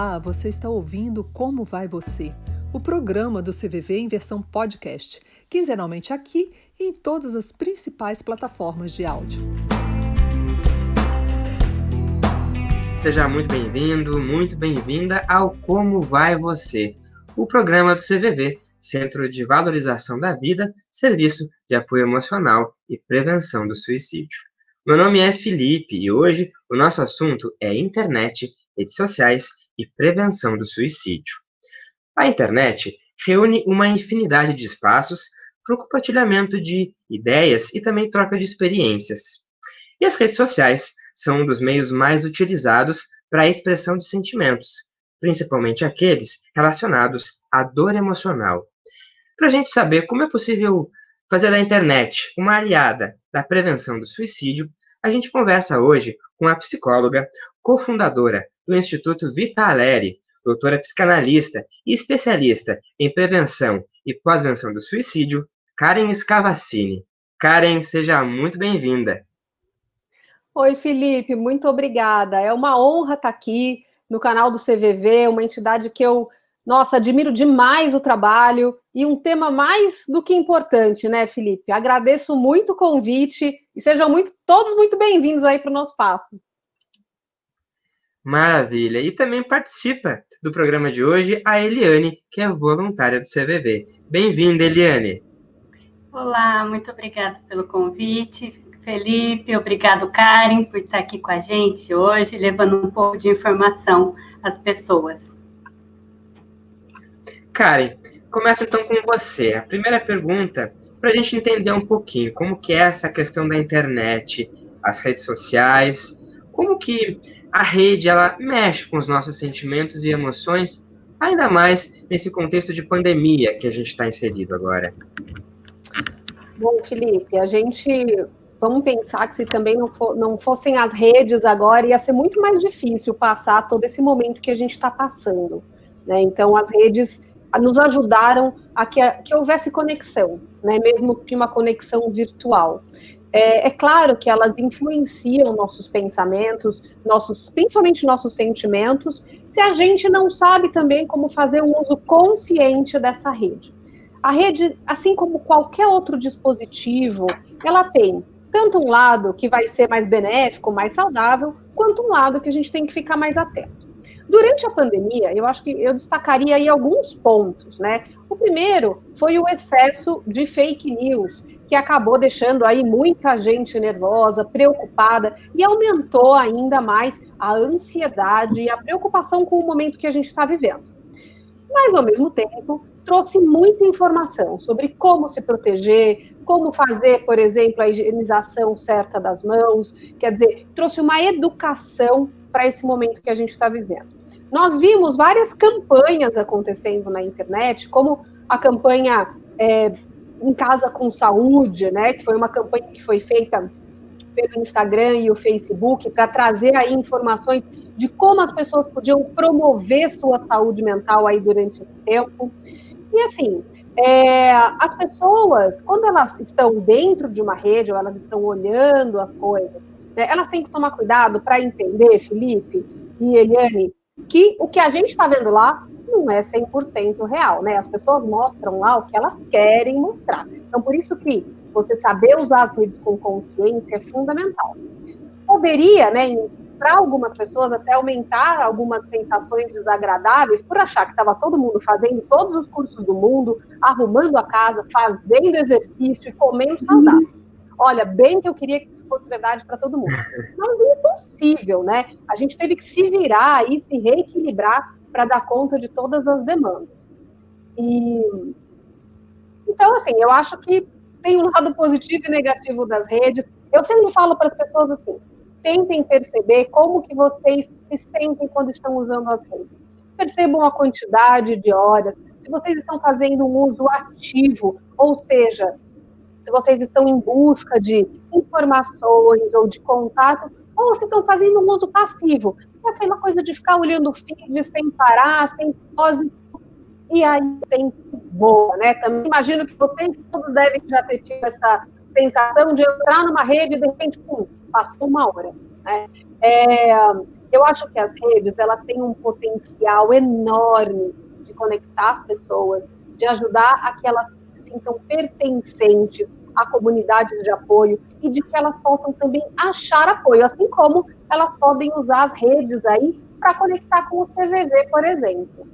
Olá, você está ouvindo Como Vai Você? O programa do CVV em versão podcast, quinzenalmente aqui e em todas as principais plataformas de áudio. Seja muito bem-vindo, muito bem-vinda ao Como Vai Você, o programa do CVV, Centro de Valorização da Vida, Serviço de Apoio Emocional e Prevenção do Suicídio. Meu nome é Felipe e hoje o nosso assunto é internet, redes sociais e prevenção do suicídio. A internet reúne uma infinidade de espaços para o compartilhamento de ideias e também troca de experiências. E as redes sociais são um dos meios mais utilizados para a expressão de sentimentos, principalmente aqueles relacionados à dor emocional. Para a gente saber como é possível fazer da internet uma aliada da prevenção do suicídio, a gente conversa hoje com a psicóloga, cofundadora do Instituto Vitaleri, doutora psicanalista e especialista em prevenção e pós-venção do suicídio, Karen Scavassini. Karen, seja muito bem-vinda. Oi, Felipe, muito obrigada. É uma honra estar aqui no canal do CVV, uma entidade que eu nossa, admiro demais o trabalho e um tema mais do que importante, né, Felipe? Agradeço muito o convite e sejam muito, todos muito bem-vindos aí para o nosso papo. Maravilha! E também participa do programa de hoje a Eliane, que é voluntária do CVV. Bem-vinda, Eliane! Olá, muito obrigada pelo convite. Felipe, obrigado, Karen, por estar aqui com a gente hoje, levando um pouco de informação às pessoas. Karen, começo então com você. A primeira pergunta, para a gente entender um pouquinho como que é essa questão da internet, as redes sociais, como que a rede ela mexe com os nossos sentimentos e emoções, ainda mais nesse contexto de pandemia que a gente está inserido agora. Bom, Felipe, a gente vamos pensar que se também não, for, não fossem as redes agora, ia ser muito mais difícil passar todo esse momento que a gente está passando. Né? Então, as redes nos ajudaram a que, a que houvesse conexão, né, mesmo que uma conexão virtual. É, é, claro que elas influenciam nossos pensamentos, nossos, principalmente nossos sentimentos, se a gente não sabe também como fazer um uso consciente dessa rede. A rede, assim como qualquer outro dispositivo, ela tem tanto um lado que vai ser mais benéfico, mais saudável, quanto um lado que a gente tem que ficar mais atento. Durante a pandemia, eu acho que eu destacaria aí alguns pontos, né? O primeiro foi o excesso de fake news, que acabou deixando aí muita gente nervosa, preocupada e aumentou ainda mais a ansiedade e a preocupação com o momento que a gente está vivendo. Mas, ao mesmo tempo, trouxe muita informação sobre como se proteger, como fazer, por exemplo, a higienização certa das mãos, quer dizer, trouxe uma educação para esse momento que a gente está vivendo. Nós vimos várias campanhas acontecendo na internet, como a campanha é, Em Casa com Saúde, né, que foi uma campanha que foi feita pelo Instagram e o Facebook para trazer aí informações de como as pessoas podiam promover sua saúde mental aí durante esse tempo. E assim, é, as pessoas, quando elas estão dentro de uma rede, ou elas estão olhando as coisas, né, elas têm que tomar cuidado para entender, Felipe e Eliane, que o que a gente está vendo lá não é 100% real, né? As pessoas mostram lá o que elas querem mostrar. Então, por isso que você saber usar as redes com consciência é fundamental. Poderia, né, para algumas pessoas até aumentar algumas sensações desagradáveis por achar que estava todo mundo fazendo todos os cursos do mundo, arrumando a casa, fazendo exercício e comendo saudável. Olha, bem que eu queria que isso fosse verdade para todo mundo. Mas é impossível, né? A gente teve que se virar e se reequilibrar para dar conta de todas as demandas. E então, assim, eu acho que tem um lado positivo e negativo das redes. Eu sempre falo para as pessoas assim: tentem perceber como que vocês se sentem quando estão usando as redes. Percebam a quantidade de horas, se vocês estão fazendo um uso ativo, ou seja, se vocês estão em busca de informações ou de contato, ou se estão fazendo um uso passivo, é aquela coisa de ficar olhando o feed sem parar, sem pose, e aí o tempo voa, né? Também imagino que vocês todos devem já ter tido essa sensação de entrar numa rede e de repente, pum, passou uma hora. Né? É, Eu acho que as redes elas têm um potencial enorme de conectar as pessoas, de ajudar a que elas se sintam pertencentes a comunidades de apoio e de que elas possam também achar apoio, assim como elas podem usar as redes aí para conectar com o CVV, por exemplo.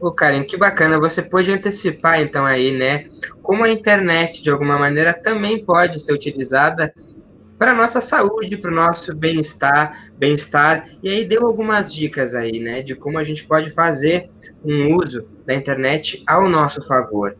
Ô, Karen, que bacana. Você pode antecipar, então, aí, né? Como a internet, de alguma maneira, também pode ser utilizada para nossa saúde, para o nosso bem-estar, bem-estar. E aí deu algumas dicas aí, né, de como a gente pode fazer um uso da internet ao nosso favor.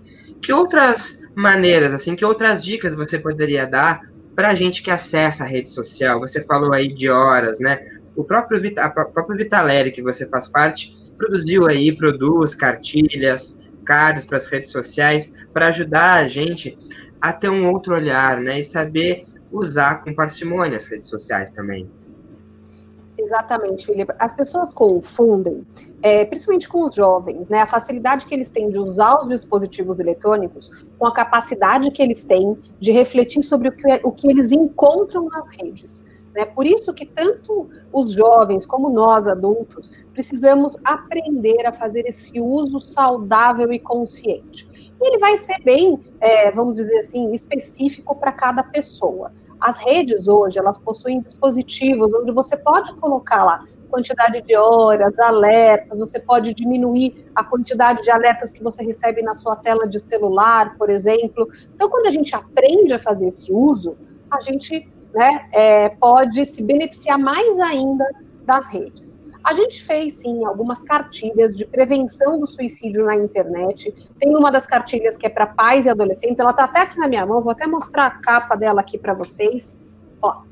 Que outras maneiras, assim, que outras dicas você poderia dar para a gente que acessa a rede social? Você falou aí de horas, né? O próprio, Vita, próprio Vitaleri, que você faz parte, produziu aí, produz cartilhas, cards para as redes sociais, para ajudar a gente a ter um outro olhar, né? E saber usar com parcimônia as redes sociais também. Exatamente, Felipe. As pessoas confundem, é, principalmente com os jovens, né, a facilidade que eles têm de usar os dispositivos eletrônicos com a capacidade que eles têm de refletir sobre o que, o que eles encontram nas redes. Né? Por isso que tanto os jovens como nós, adultos, precisamos aprender a fazer esse uso saudável e consciente. E ele vai ser bem, é, vamos dizer assim, específico para cada pessoa. As redes hoje, elas possuem dispositivos onde você pode colocar lá quantidade de horas, alertas, você pode diminuir a quantidade de alertas que você recebe na sua tela de celular, por exemplo. Então, quando a gente aprende a fazer esse uso, a gente né, é, pode se beneficiar mais ainda das redes. A gente fez, sim, algumas cartilhas de prevenção do suicídio na internet. Tem uma das cartilhas que é para pais e adolescentes, ela está até aqui na minha mão, vou até mostrar a capa dela aqui para vocês. Ó,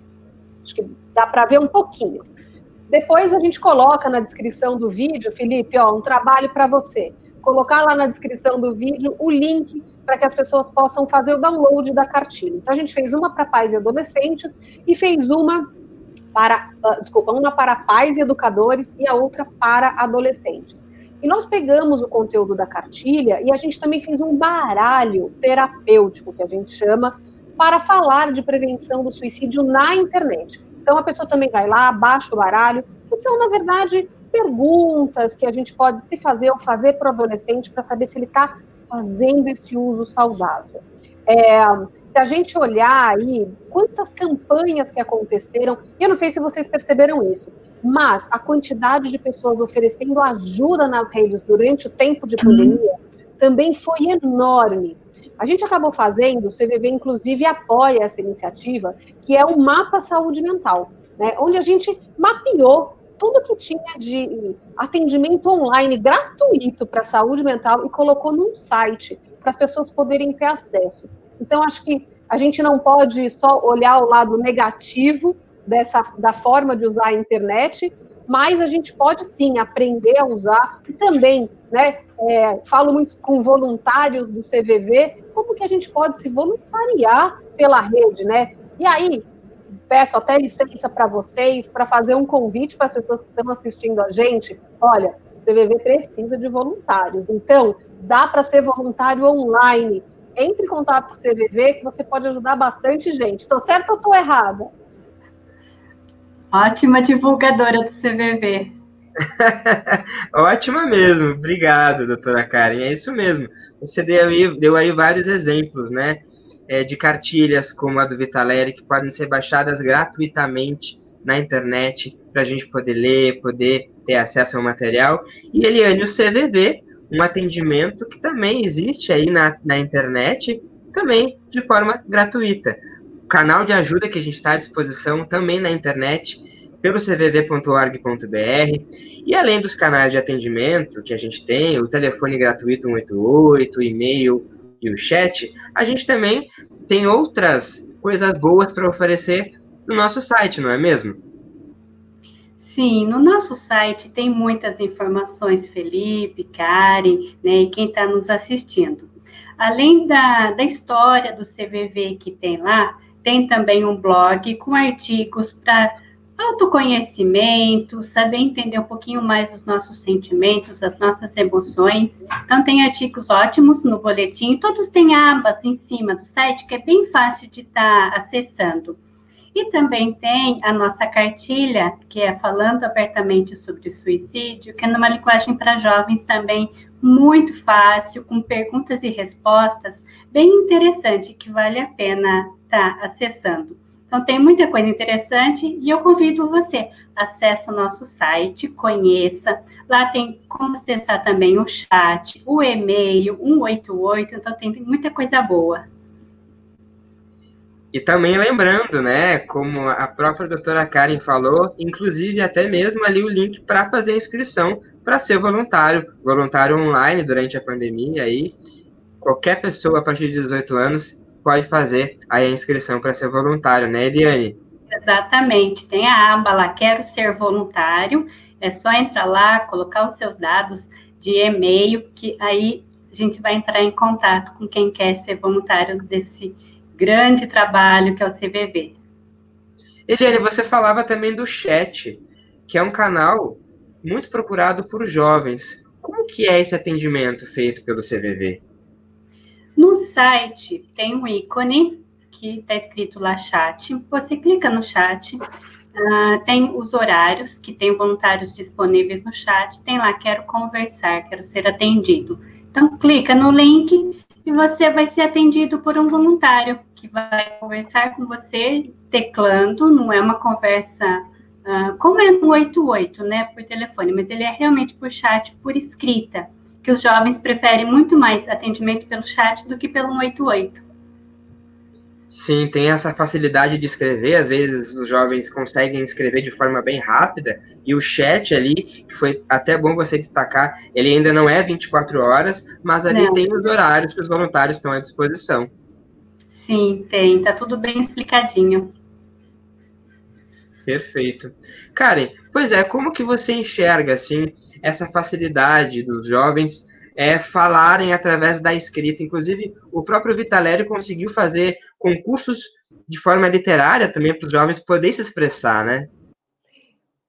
acho que dá para ver um pouquinho. Depois a gente coloca na descrição do vídeo, Felipe, ó, um trabalho para você. Colocar lá na descrição do vídeo o link para que as pessoas possam fazer o download da cartilha. Então a gente fez uma para pais e adolescentes e fez uma para, uh, desculpa, uma para pais e educadores e a outra para adolescentes. E nós pegamos o conteúdo da cartilha e a gente também fez um baralho terapêutico, que a gente chama, para falar de prevenção do suicídio na internet. Então a pessoa também vai lá, baixa o baralho, que são, na verdade, perguntas que a gente pode se fazer ou fazer para o adolescente para saber se ele está fazendo esse uso saudável. É, se a gente olhar aí, quantas campanhas que aconteceram, eu não sei se vocês perceberam isso, mas a quantidade de pessoas oferecendo ajuda nas redes durante o tempo de pandemia também foi enorme. A gente acabou fazendo, o CVV inclusive apoia essa iniciativa, que é o Mapa Saúde Mental, né, onde a gente mapeou tudo que tinha de atendimento online gratuito para saúde mental e colocou num site para as pessoas poderem ter acesso. Então, acho que a gente não pode só olhar o lado negativo dessa da forma de usar a internet, mas a gente pode sim aprender a usar e também, né? É, falo muito com voluntários do CVV, como que a gente pode se voluntariar pela rede, né? E aí, peço até licença para vocês para fazer um convite para as pessoas que estão assistindo a gente. Olha, o CVV precisa de voluntários, então dá para ser voluntário online. Entre em contato com o CVV que você pode ajudar bastante gente. Estou certa ou estou errada? Ótima divulgadora do CVV. Ótima mesmo, obrigado, doutora Karen. É isso mesmo. Você deu aí, deu aí vários exemplos, né? É, de cartilhas como a do Vitaleri, que podem ser baixadas gratuitamente na internet para a gente poder ler, poder ter acesso ao material. E Eliane, o CVV um atendimento que também existe aí na, na internet, também de forma gratuita. O canal de ajuda que a gente está à disposição também na internet, pelo cvv.org.br. E além dos canais de atendimento que a gente tem, o telefone gratuito 188, o e-mail e o chat, a gente também tem outras coisas boas para oferecer no nosso site, não é mesmo? Sim, no nosso site tem muitas informações, Felipe, Karen, né, e quem está nos assistindo. Além da, da história do CVV que tem lá, tem também um blog com artigos para autoconhecimento, saber entender um pouquinho mais os nossos sentimentos, as nossas emoções. Então, tem artigos ótimos no boletim, todos têm abas em cima do site que é bem fácil de estar tá acessando. E também tem a nossa cartilha, que é Falando Abertamente sobre Suicídio, que é numa linguagem para jovens também muito fácil, com perguntas e respostas, bem interessante, que vale a pena estar tá acessando. Então, tem muita coisa interessante e eu convido você, acesse o nosso site, conheça. Lá tem como acessar também o chat, o e-mail, 188, então tem muita coisa boa. E também lembrando, né, como a própria doutora Karen falou, inclusive até mesmo ali o link para fazer a inscrição para ser voluntário, voluntário online durante a pandemia aí. Qualquer pessoa a partir de 18 anos pode fazer a inscrição para ser voluntário, né, Eliane? Exatamente. Tem a aba lá, quero ser voluntário. É só entrar lá, colocar os seus dados de e-mail, que aí a gente vai entrar em contato com quem quer ser voluntário desse grande trabalho que é o CVV. Eliane, você falava também do chat, que é um canal muito procurado por jovens. Como que é esse atendimento feito pelo CVV? No site tem um ícone que está escrito lá chat. Você clica no chat, uh, tem os horários que tem voluntários disponíveis no chat. Tem lá quero conversar, quero ser atendido. Então clica no link e você vai ser atendido por um voluntário que vai conversar com você teclando, não é uma conversa uh, como é no 88, né, por telefone, mas ele é realmente por chat, por escrita, que os jovens preferem muito mais atendimento pelo chat do que pelo 188. Sim, tem essa facilidade de escrever, às vezes os jovens conseguem escrever de forma bem rápida, e o chat ali, que foi até bom você destacar, ele ainda não é 24 horas, mas ali não. tem os horários que os voluntários estão à disposição. Sim, tem, tá tudo bem explicadinho. Perfeito. Karen, pois é, como que você enxerga, assim, essa facilidade dos jovens é, falarem através da escrita. Inclusive, o próprio Vitalério conseguiu fazer concursos de forma literária também para os jovens poderem se expressar, né?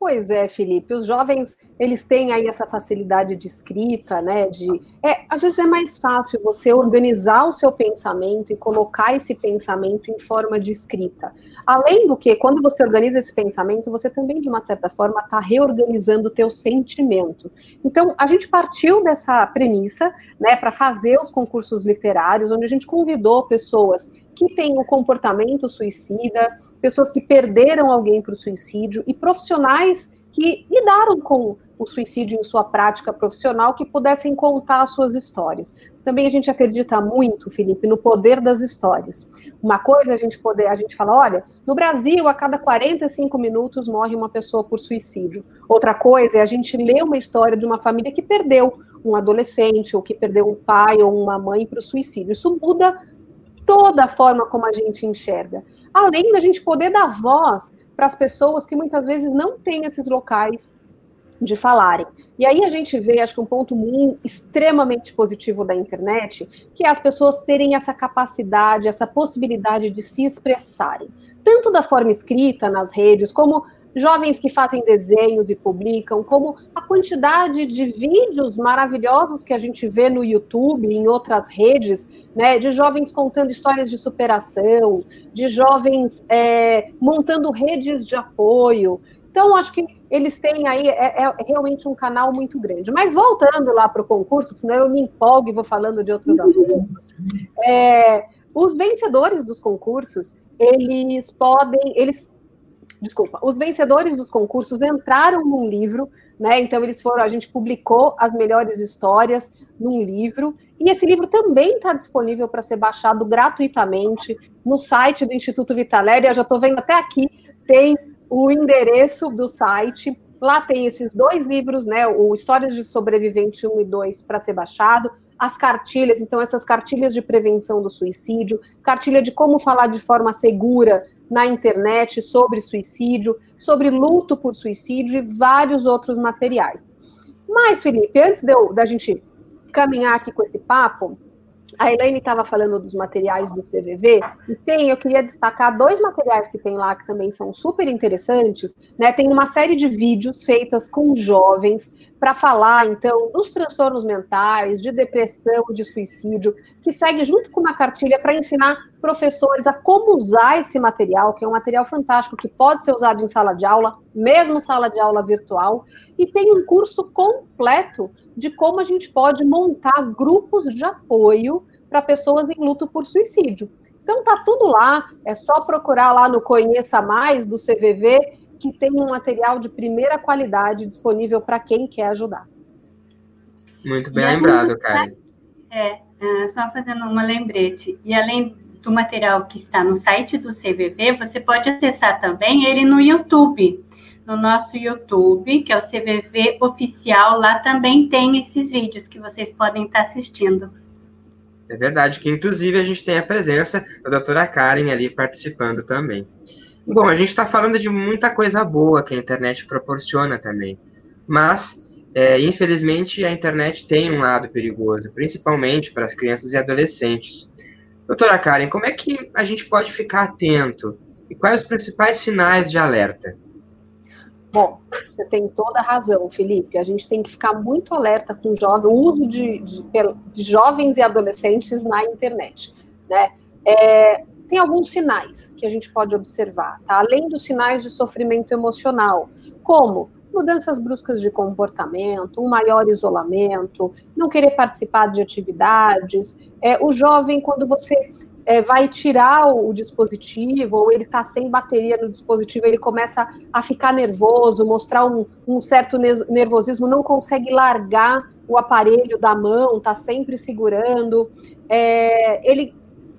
Pois é, Felipe. Os jovens eles têm aí essa facilidade de escrita, né? De é, às vezes é mais fácil você organizar o seu pensamento e colocar esse pensamento em forma de escrita. Além do que, quando você organiza esse pensamento, você também de uma certa forma está reorganizando o teu sentimento. Então, a gente partiu dessa premissa, né, para fazer os concursos literários, onde a gente convidou pessoas que têm o comportamento suicida, pessoas que perderam alguém para o suicídio e profissionais que lidaram com o suicídio em sua prática profissional que pudessem contar suas histórias. Também a gente acredita muito, Felipe, no poder das histórias. Uma coisa a gente poder, a gente fala, olha, no Brasil a cada 45 minutos morre uma pessoa por suicídio. Outra coisa é a gente ler uma história de uma família que perdeu um adolescente ou que perdeu um pai ou uma mãe para o suicídio. Isso muda toda a forma como a gente enxerga. Além da gente poder dar voz para as pessoas que muitas vezes não têm esses locais de falarem. E aí a gente vê, acho que um ponto muito, extremamente positivo da internet, que é as pessoas terem essa capacidade, essa possibilidade de se expressarem, tanto da forma escrita nas redes, como jovens que fazem desenhos e publicam, como a quantidade de vídeos maravilhosos que a gente vê no YouTube e em outras redes, né, de jovens contando histórias de superação, de jovens é, montando redes de apoio. Então, acho que eles têm aí, é, é realmente um canal muito grande. Mas voltando lá para o concurso, porque senão eu me empolgo e vou falando de outros assuntos. É, os vencedores dos concursos, eles podem, eles desculpa, os vencedores dos concursos entraram num livro, né? Então eles foram, a gente publicou as melhores histórias num livro, e esse livro também está disponível para ser baixado gratuitamente no site do Instituto Vitaléria. Já estou vendo até aqui, tem o endereço do site. Lá tem esses dois livros, né? O Histórias de Sobrevivente 1 e 2 para ser baixado, as cartilhas, então essas cartilhas de prevenção do suicídio, cartilha de como falar de forma segura na internet sobre suicídio, sobre luto por suicídio e vários outros materiais. Mas, Felipe, antes de eu, da gente caminhar aqui com esse papo, a Elaine estava falando dos materiais do CVV, e tem, eu queria destacar dois materiais que tem lá que também são super interessantes, né? Tem uma série de vídeos feitas com jovens para falar, então, dos transtornos mentais, de depressão, de suicídio, que segue junto com uma cartilha para ensinar professores a como usar esse material, que é um material fantástico que pode ser usado em sala de aula, mesmo sala de aula virtual, e tem um curso completo de como a gente pode montar grupos de apoio para pessoas em luto por suicídio. Então tá tudo lá, é só procurar lá no Conheça Mais do CVV que tem um material de primeira qualidade disponível para quem quer ajudar. Muito bem e lembrado, Karen. É, é, só fazendo uma lembrete. E além do material que está no site do CVV, você pode acessar também ele no YouTube. No nosso YouTube, que é o CVV Oficial, lá também tem esses vídeos que vocês podem estar assistindo. É verdade, que inclusive a gente tem a presença da doutora Karen ali participando também. Bom, a gente está falando de muita coisa boa que a internet proporciona também, mas é, infelizmente a internet tem um lado perigoso, principalmente para as crianças e adolescentes. Doutora Karen, como é que a gente pode ficar atento e quais os principais sinais de alerta? Bom, você tem toda a razão, Felipe. A gente tem que ficar muito alerta com o uso de, de, de jovens e adolescentes na internet. Né? É, tem alguns sinais que a gente pode observar, tá? Além dos sinais de sofrimento emocional, como mudanças bruscas de comportamento, um maior isolamento, não querer participar de atividades. É, o jovem, quando você é, vai tirar o, dispositivo, ou ele está sem bateria no dispositivo, ele começa a ficar nervoso, mostrar um, um certo nervosismo, não consegue largar o aparelho da mão, está sempre segurando. É, ele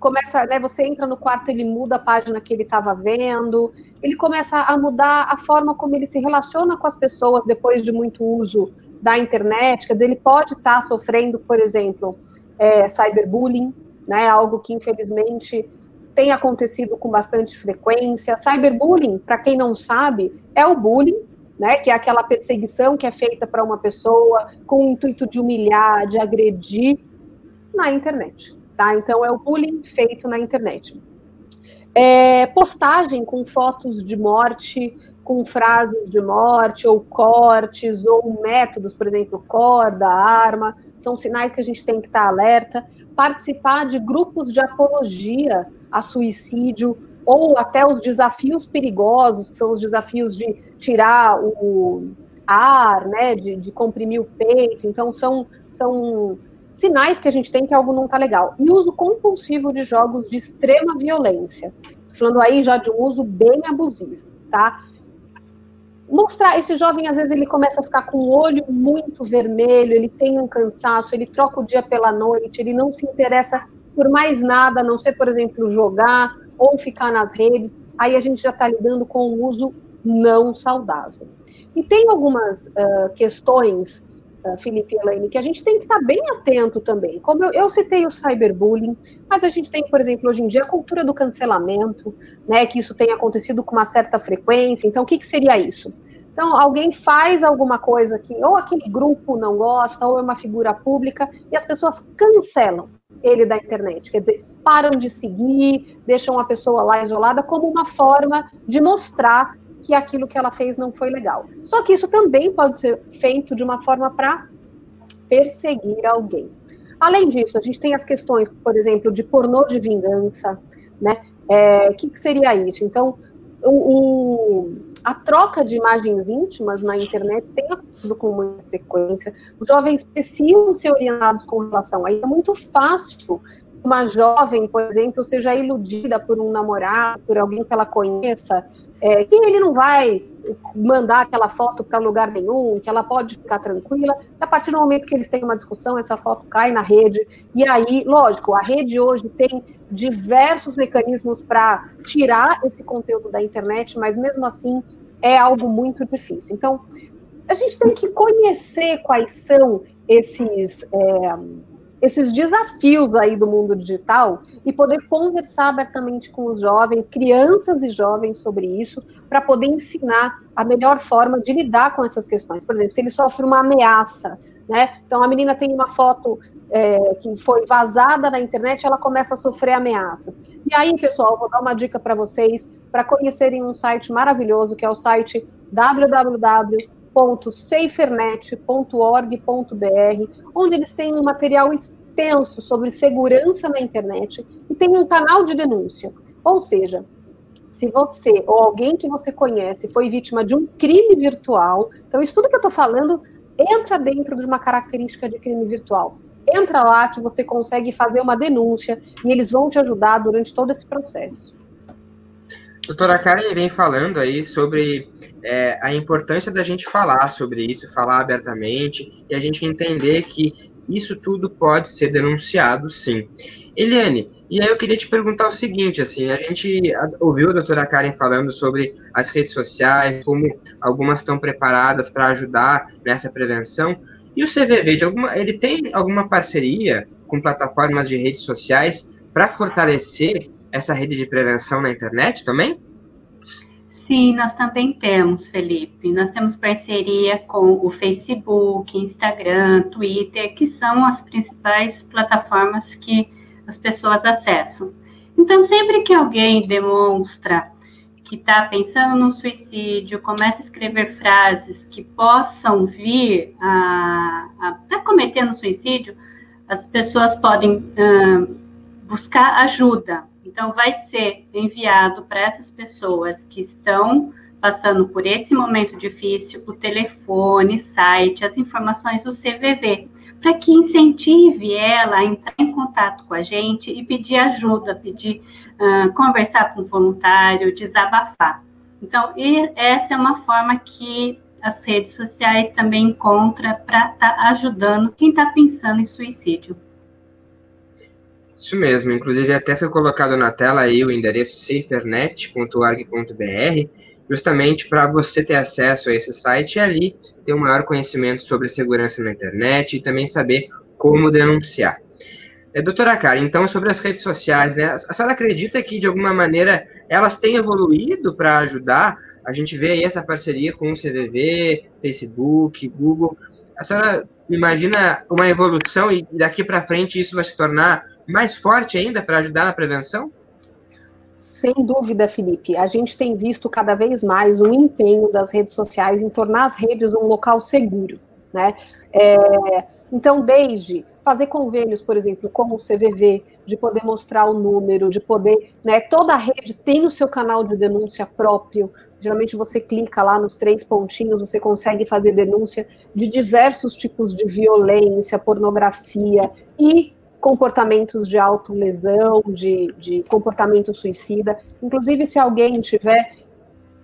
começa, né, você entra no quarto, ele muda a página que ele estava vendo, ele começa a mudar a forma como ele se relaciona com as pessoas depois de muito uso da internet, quer dizer, ele pode estar tá sofrendo, por exemplo, é, cyberbullying, né, algo que infelizmente tem acontecido com bastante frequência. Cyberbullying, para quem não sabe, é o bullying, né, que é aquela perseguição que é feita para uma pessoa com o intuito de humilhar, de agredir na internet tá? Então é o bullying feito na internet. É, postagem com fotos de morte, com frases de morte, ou cortes, ou métodos, por exemplo, corda, arma, são sinais que a gente tem que estar alerta. Participar de grupos de apologia a suicídio, ou até os desafios perigosos, que são os desafios de tirar o ar, né, de, de comprimir o peito. Então, são, são sinais que a gente tem que algo não está legal. E uso compulsivo de jogos de extrema violência. Tô falando aí já de um uso bem abusivo, tá? Mostrar, esse jovem, às vezes, ele começa a ficar com o olho muito vermelho, ele tem um cansaço, ele troca o dia pela noite, ele não se interessa por mais nada, a não ser, por exemplo, jogar ou ficar nas redes. Aí a gente já está lidando com um uso não saudável. E tem algumas uh, questões Felipe e Elaine, que a gente tem que estar bem atento também. Como eu, eu, citei o cyberbullying, mas a gente tem, por exemplo, hoje em dia a cultura do cancelamento, né, que isso tem acontecido com uma certa frequência. Então, o que, que seria isso? Então, alguém faz alguma coisa que ou aquele grupo não gosta, ou é uma figura pública, e as pessoas cancelam ele da internet. Quer dizer, param de seguir, deixam a pessoa lá isolada como uma forma de mostrar que aquilo que ela fez não foi legal. Só que isso também pode ser feito de uma forma para perseguir alguém. Além disso, a gente tem as questões, por exemplo, de pornô de vingança, né? É, o que, que, seria isso? Então, o, o, a troca de imagens íntimas na internet tem acontecido com muita frequência. Os jovens precisam ser orientados com relação a isso. É muito fácil uma jovem, por exemplo, seja iludida por um namorado, por alguém que ela conheça, é, que ele não vai mandar aquela foto para lugar nenhum, que ela pode ficar tranquila. A partir do momento que eles têm uma discussão, essa foto cai na rede. E aí, lógico, a rede hoje tem diversos mecanismos para tirar esse conteúdo da internet, mas mesmo assim é algo muito difícil. Então, a gente tem que conhecer quais são esses. É, esses desafios aí do mundo digital e poder conversar abertamente com os jovens, crianças e jovens sobre isso, para poder ensinar a melhor forma de lidar com essas questões. Por exemplo, se ele sofre uma ameaça, né? Então a menina tem uma foto é, que foi vazada na internet, ela começa a sofrer ameaças. E aí, pessoal, vou dar uma dica para vocês para conhecerem um site maravilhoso que é o site www www.safernet.org.br, onde eles têm um material extenso sobre segurança na internet e tem um canal de denúncia. Ou seja, se você ou alguém que você conhece foi vítima de um crime virtual, então isso tudo que eu estou falando entra dentro de uma característica de crime virtual. Entra lá que você consegue fazer uma denúncia e eles vão te ajudar durante todo esse processo. Doutora Karen vem falando aí sobre é, a importância da gente falar sobre isso, falar abertamente e a gente entender que isso tudo pode ser denunciado, sim. Eliane, e aí eu queria te perguntar o seguinte, assim, a gente ouviu a doutora Karen falando sobre as redes sociais, como algumas estão preparadas para ajudar nessa prevenção, e o CVV, alguma, ele tem alguma parceria com plataformas de redes sociais para fortalecer essa rede de prevenção na internet também? Sim, nós também temos, Felipe. Nós temos parceria com o Facebook, Instagram, Twitter, que são as principais plataformas que as pessoas acessam. Então, sempre que alguém demonstra que está pensando no suicídio, começa a escrever frases que possam vir a, a, a cometer no suicídio, as pessoas podem uh, buscar ajuda. Então, vai ser enviado para essas pessoas que estão passando por esse momento difícil o telefone, site, as informações do CVV para que incentive ela a entrar em contato com a gente e pedir ajuda, pedir uh, conversar com o voluntário, desabafar. Então, essa é uma forma que as redes sociais também encontram para estar tá ajudando quem está pensando em suicídio. Isso mesmo, inclusive até foi colocado na tela aí o endereço safernet.org.br, justamente para você ter acesso a esse site e ali ter um maior conhecimento sobre segurança na internet e também saber como denunciar. É, doutora Karen, então sobre as redes sociais, né, a senhora acredita que de alguma maneira elas têm evoluído para ajudar? A gente vê aí essa parceria com o CVV, Facebook, Google. A senhora imagina uma evolução e daqui para frente isso vai se tornar mais forte ainda para ajudar na prevenção? Sem dúvida, Felipe. A gente tem visto cada vez mais o empenho das redes sociais em tornar as redes um local seguro, né? É, então, desde fazer convênios, por exemplo, com o CVV, de poder mostrar o número, de poder, né? Toda a rede tem o seu canal de denúncia próprio. Geralmente você clica lá nos três pontinhos, você consegue fazer denúncia de diversos tipos de violência, pornografia e comportamentos de autolesão, de, de comportamento suicida. Inclusive, se alguém estiver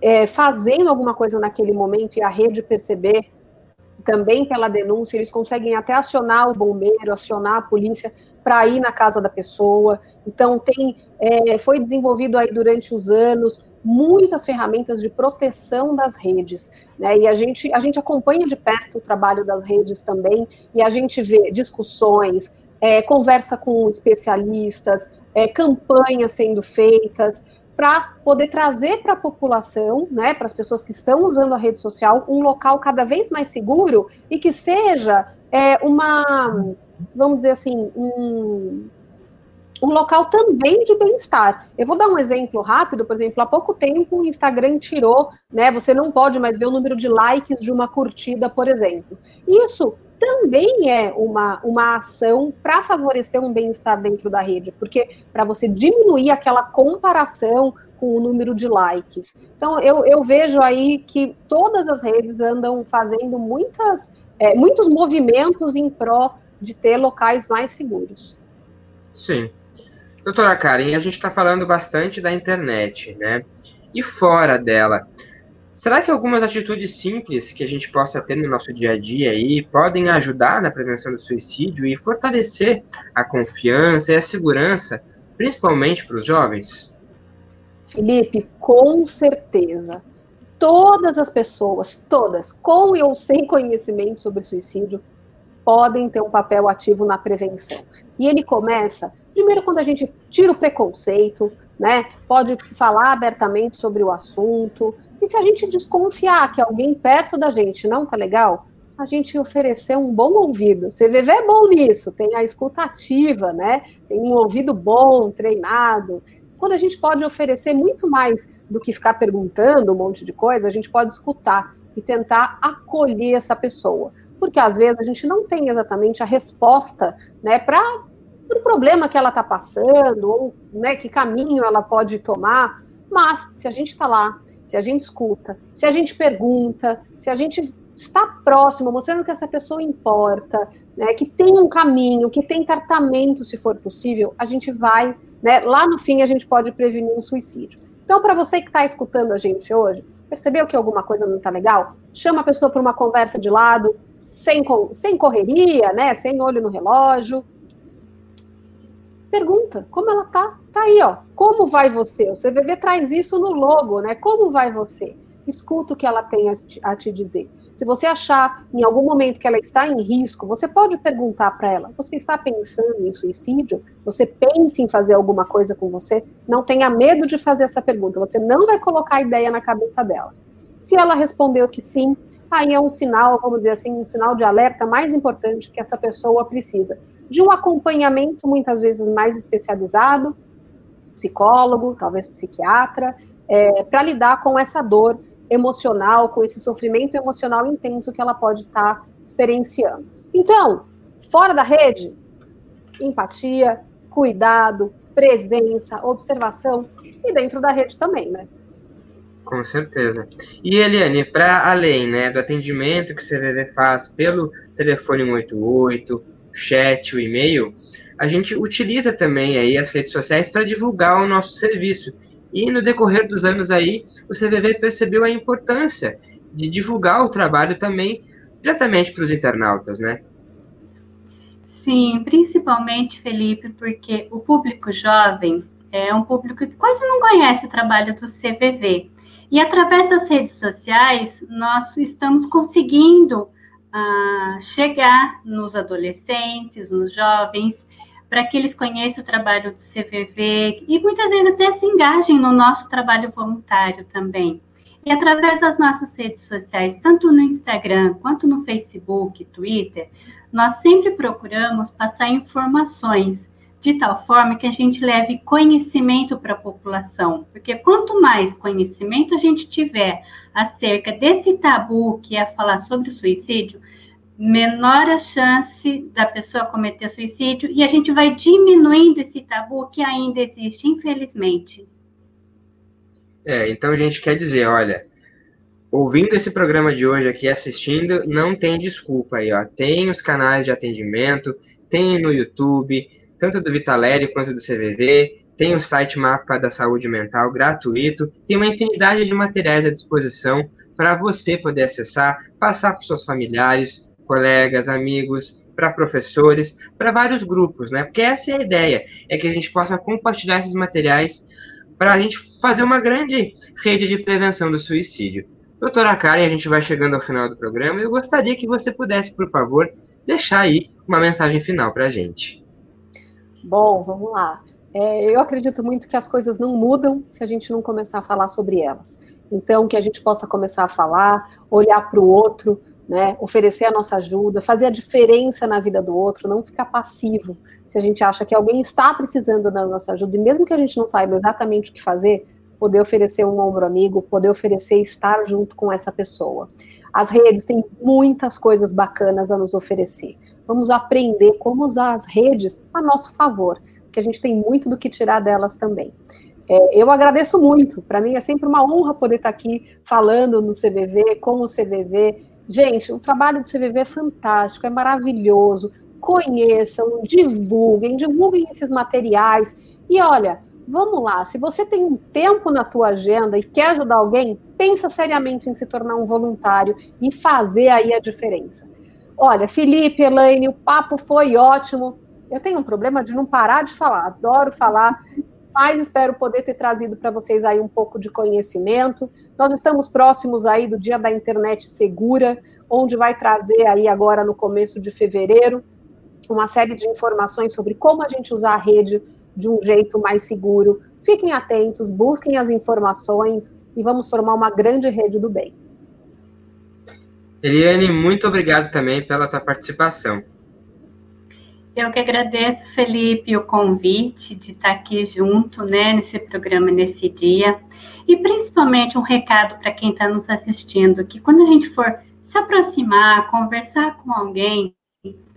é, fazendo alguma coisa naquele momento e a rede perceber, também pela denúncia, eles conseguem até acionar o bombeiro, acionar a polícia para ir na casa da pessoa. Então, tem, é, foi desenvolvido aí durante os anos muitas ferramentas de proteção das redes. Né? E a gente, a gente acompanha de perto o trabalho das redes também, e a gente vê discussões, é, conversa com especialistas, é, campanhas sendo feitas para poder trazer para a população, né, para as pessoas que estão usando a rede social, um local cada vez mais seguro e que seja é, uma, vamos dizer assim, um, um local também de bem-estar. Eu vou dar um exemplo rápido, por exemplo, há pouco tempo o Instagram tirou, né, você não pode mais ver o número de likes de uma curtida, por exemplo. Isso também é uma, uma ação para favorecer um bem-estar dentro da rede, porque para você diminuir aquela comparação com o número de likes. Então, eu, eu vejo aí que todas as redes andam fazendo muitas, é, muitos movimentos em pró de ter locais mais seguros. Sim. Doutora Karen, a gente está falando bastante da internet, né? E fora dela, Será que algumas atitudes simples que a gente possa ter no nosso dia a dia aí podem ajudar na prevenção do suicídio e fortalecer a confiança e a segurança, principalmente para os jovens? Felipe, com certeza. Todas as pessoas, todas, com ou sem conhecimento sobre suicídio, podem ter um papel ativo na prevenção. E ele começa, primeiro, quando a gente tira o preconceito, né? Pode falar abertamente sobre o assunto, e se a gente desconfiar que alguém perto da gente não tá legal, a gente oferecer um bom ouvido. CVV é bom nisso, tem a escutativa, né? Tem um ouvido bom, treinado. Quando a gente pode oferecer muito mais do que ficar perguntando um monte de coisa, a gente pode escutar. e tentar acolher essa pessoa. Porque às vezes a gente não tem exatamente a resposta né, para o problema que ela está passando, ou né, que caminho ela pode tomar. Mas se a gente está lá, se a gente escuta, se a gente pergunta, se a gente está próximo, mostrando que essa pessoa importa, né, que tem um caminho, que tem tratamento, se for possível, a gente vai, né, lá no fim a gente pode prevenir um suicídio. Então, para você que está escutando a gente hoje, percebeu que alguma coisa não está legal? Chama a pessoa para uma conversa de lado, sem, sem correria, né, sem olho no relógio. Pergunta como ela tá. Tá aí, ó. Como vai você? O CVV traz isso no logo, né? Como vai você? Escuta o que ela tem a te dizer. Se você achar em algum momento que ela está em risco, você pode perguntar para ela: você está pensando em suicídio? Você pensa em fazer alguma coisa com você? Não tenha medo de fazer essa pergunta. Você não vai colocar a ideia na cabeça dela. Se ela respondeu que sim, aí é um sinal, vamos dizer assim, um sinal de alerta mais importante que essa pessoa precisa de um acompanhamento muitas vezes mais especializado, psicólogo, talvez psiquiatra, é, para lidar com essa dor emocional, com esse sofrimento emocional intenso que ela pode estar tá experienciando. Então, fora da rede, empatia, cuidado, presença, observação e dentro da rede também, né? Com certeza. E Eliane, para além né, do atendimento que o CVV faz pelo telefone 188, chat, o e-mail, a gente utiliza também aí as redes sociais para divulgar o nosso serviço. E no decorrer dos anos aí, o CVV percebeu a importância de divulgar o trabalho também diretamente para os internautas, né? Sim, principalmente, Felipe, porque o público jovem é um público que quase não conhece o trabalho do CVV. E através das redes sociais, nós estamos conseguindo chegar nos adolescentes, nos jovens, para que eles conheçam o trabalho do CVV e muitas vezes até se engajem no nosso trabalho voluntário também. E através das nossas redes sociais, tanto no Instagram quanto no Facebook, Twitter, nós sempre procuramos passar informações de tal forma que a gente leve conhecimento para a população, porque quanto mais conhecimento a gente tiver acerca desse tabu que é falar sobre o suicídio, menor a chance da pessoa cometer suicídio e a gente vai diminuindo esse tabu que ainda existe, infelizmente. É, então a gente quer dizer, olha, ouvindo esse programa de hoje aqui, assistindo, não tem desculpa aí, ó. Tem os canais de atendimento, tem no YouTube, tanto do Vitalério quanto do CVV, tem o site Mapa da Saúde Mental gratuito, tem uma infinidade de materiais à disposição para você poder acessar, passar para seus familiares, colegas, amigos, para professores, para vários grupos, né? Porque essa é a ideia, é que a gente possa compartilhar esses materiais para a gente fazer uma grande rede de prevenção do suicídio. Doutora Karen, a gente vai chegando ao final do programa e eu gostaria que você pudesse, por favor, deixar aí uma mensagem final para a gente. Bom, vamos lá. É, eu acredito muito que as coisas não mudam se a gente não começar a falar sobre elas. Então, que a gente possa começar a falar, olhar para o outro, né, oferecer a nossa ajuda, fazer a diferença na vida do outro, não ficar passivo. Se a gente acha que alguém está precisando da nossa ajuda, e mesmo que a gente não saiba exatamente o que fazer, poder oferecer um ombro amigo, poder oferecer estar junto com essa pessoa. As redes têm muitas coisas bacanas a nos oferecer. Vamos aprender como usar as redes a nosso favor, porque a gente tem muito do que tirar delas também. É, eu agradeço muito, para mim é sempre uma honra poder estar aqui falando no CVV, com o CVV, Gente, o trabalho do CVV é fantástico, é maravilhoso. Conheçam, divulguem, divulguem esses materiais. E olha, vamos lá, se você tem um tempo na tua agenda e quer ajudar alguém, pensa seriamente em se tornar um voluntário e fazer aí a diferença. Olha, Felipe, Elaine, o papo foi ótimo. Eu tenho um problema de não parar de falar, adoro falar mas espero poder ter trazido para vocês aí um pouco de conhecimento. Nós estamos próximos aí do Dia da Internet Segura, onde vai trazer aí agora no começo de fevereiro uma série de informações sobre como a gente usar a rede de um jeito mais seguro. Fiquem atentos, busquem as informações e vamos formar uma grande rede do bem. Eliane, muito obrigado também pela tua participação. Eu que agradeço, Felipe, o convite de estar aqui junto, né, nesse programa, nesse dia. E principalmente um recado para quem está nos assistindo, que quando a gente for se aproximar, conversar com alguém,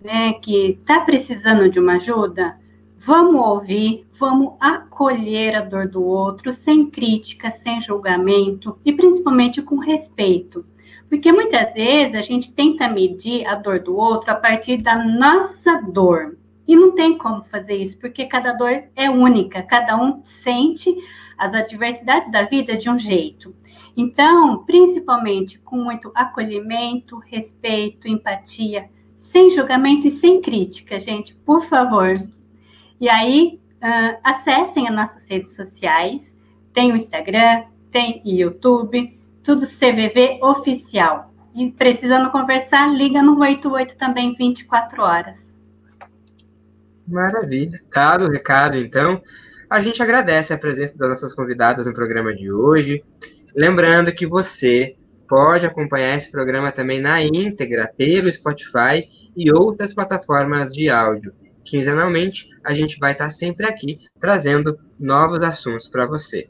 né, que está precisando de uma ajuda, vamos ouvir, vamos acolher a dor do outro sem crítica, sem julgamento e principalmente com respeito. Porque muitas vezes a gente tenta medir a dor do outro a partir da nossa dor. E não tem como fazer isso, porque cada dor é única, cada um sente as adversidades da vida de um jeito. Então, principalmente com muito acolhimento, respeito, empatia, sem julgamento e sem crítica, gente, por favor. E aí, uh, acessem as nossas redes sociais, tem o Instagram, tem o YouTube, tudo CVV oficial. E precisando conversar, liga no 88 também 24 horas. Maravilha. Dado o recado, então, a gente agradece a presença das nossas convidadas no programa de hoje. Lembrando que você pode acompanhar esse programa também na íntegra pelo Spotify e outras plataformas de áudio. Quinzenalmente, a gente vai estar sempre aqui trazendo novos assuntos para você.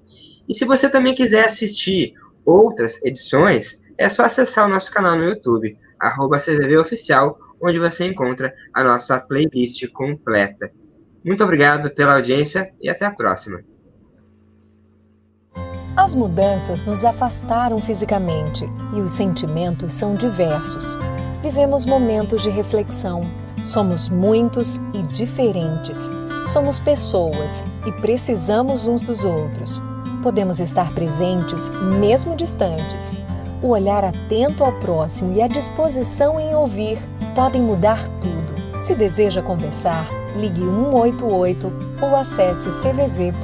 E se você também quiser assistir outras edições, é só acessar o nosso canal no YouTube, arroba Oficial, onde você encontra a nossa playlist completa. Muito obrigado pela audiência e até a próxima. As mudanças nos afastaram fisicamente e os sentimentos são diversos. Vivemos momentos de reflexão. Somos muitos e diferentes. Somos pessoas e precisamos uns dos outros podemos estar presentes mesmo distantes. O olhar atento ao próximo e a disposição em ouvir podem mudar tudo. Se deseja conversar, ligue 188 ou acesse cvv.org.br.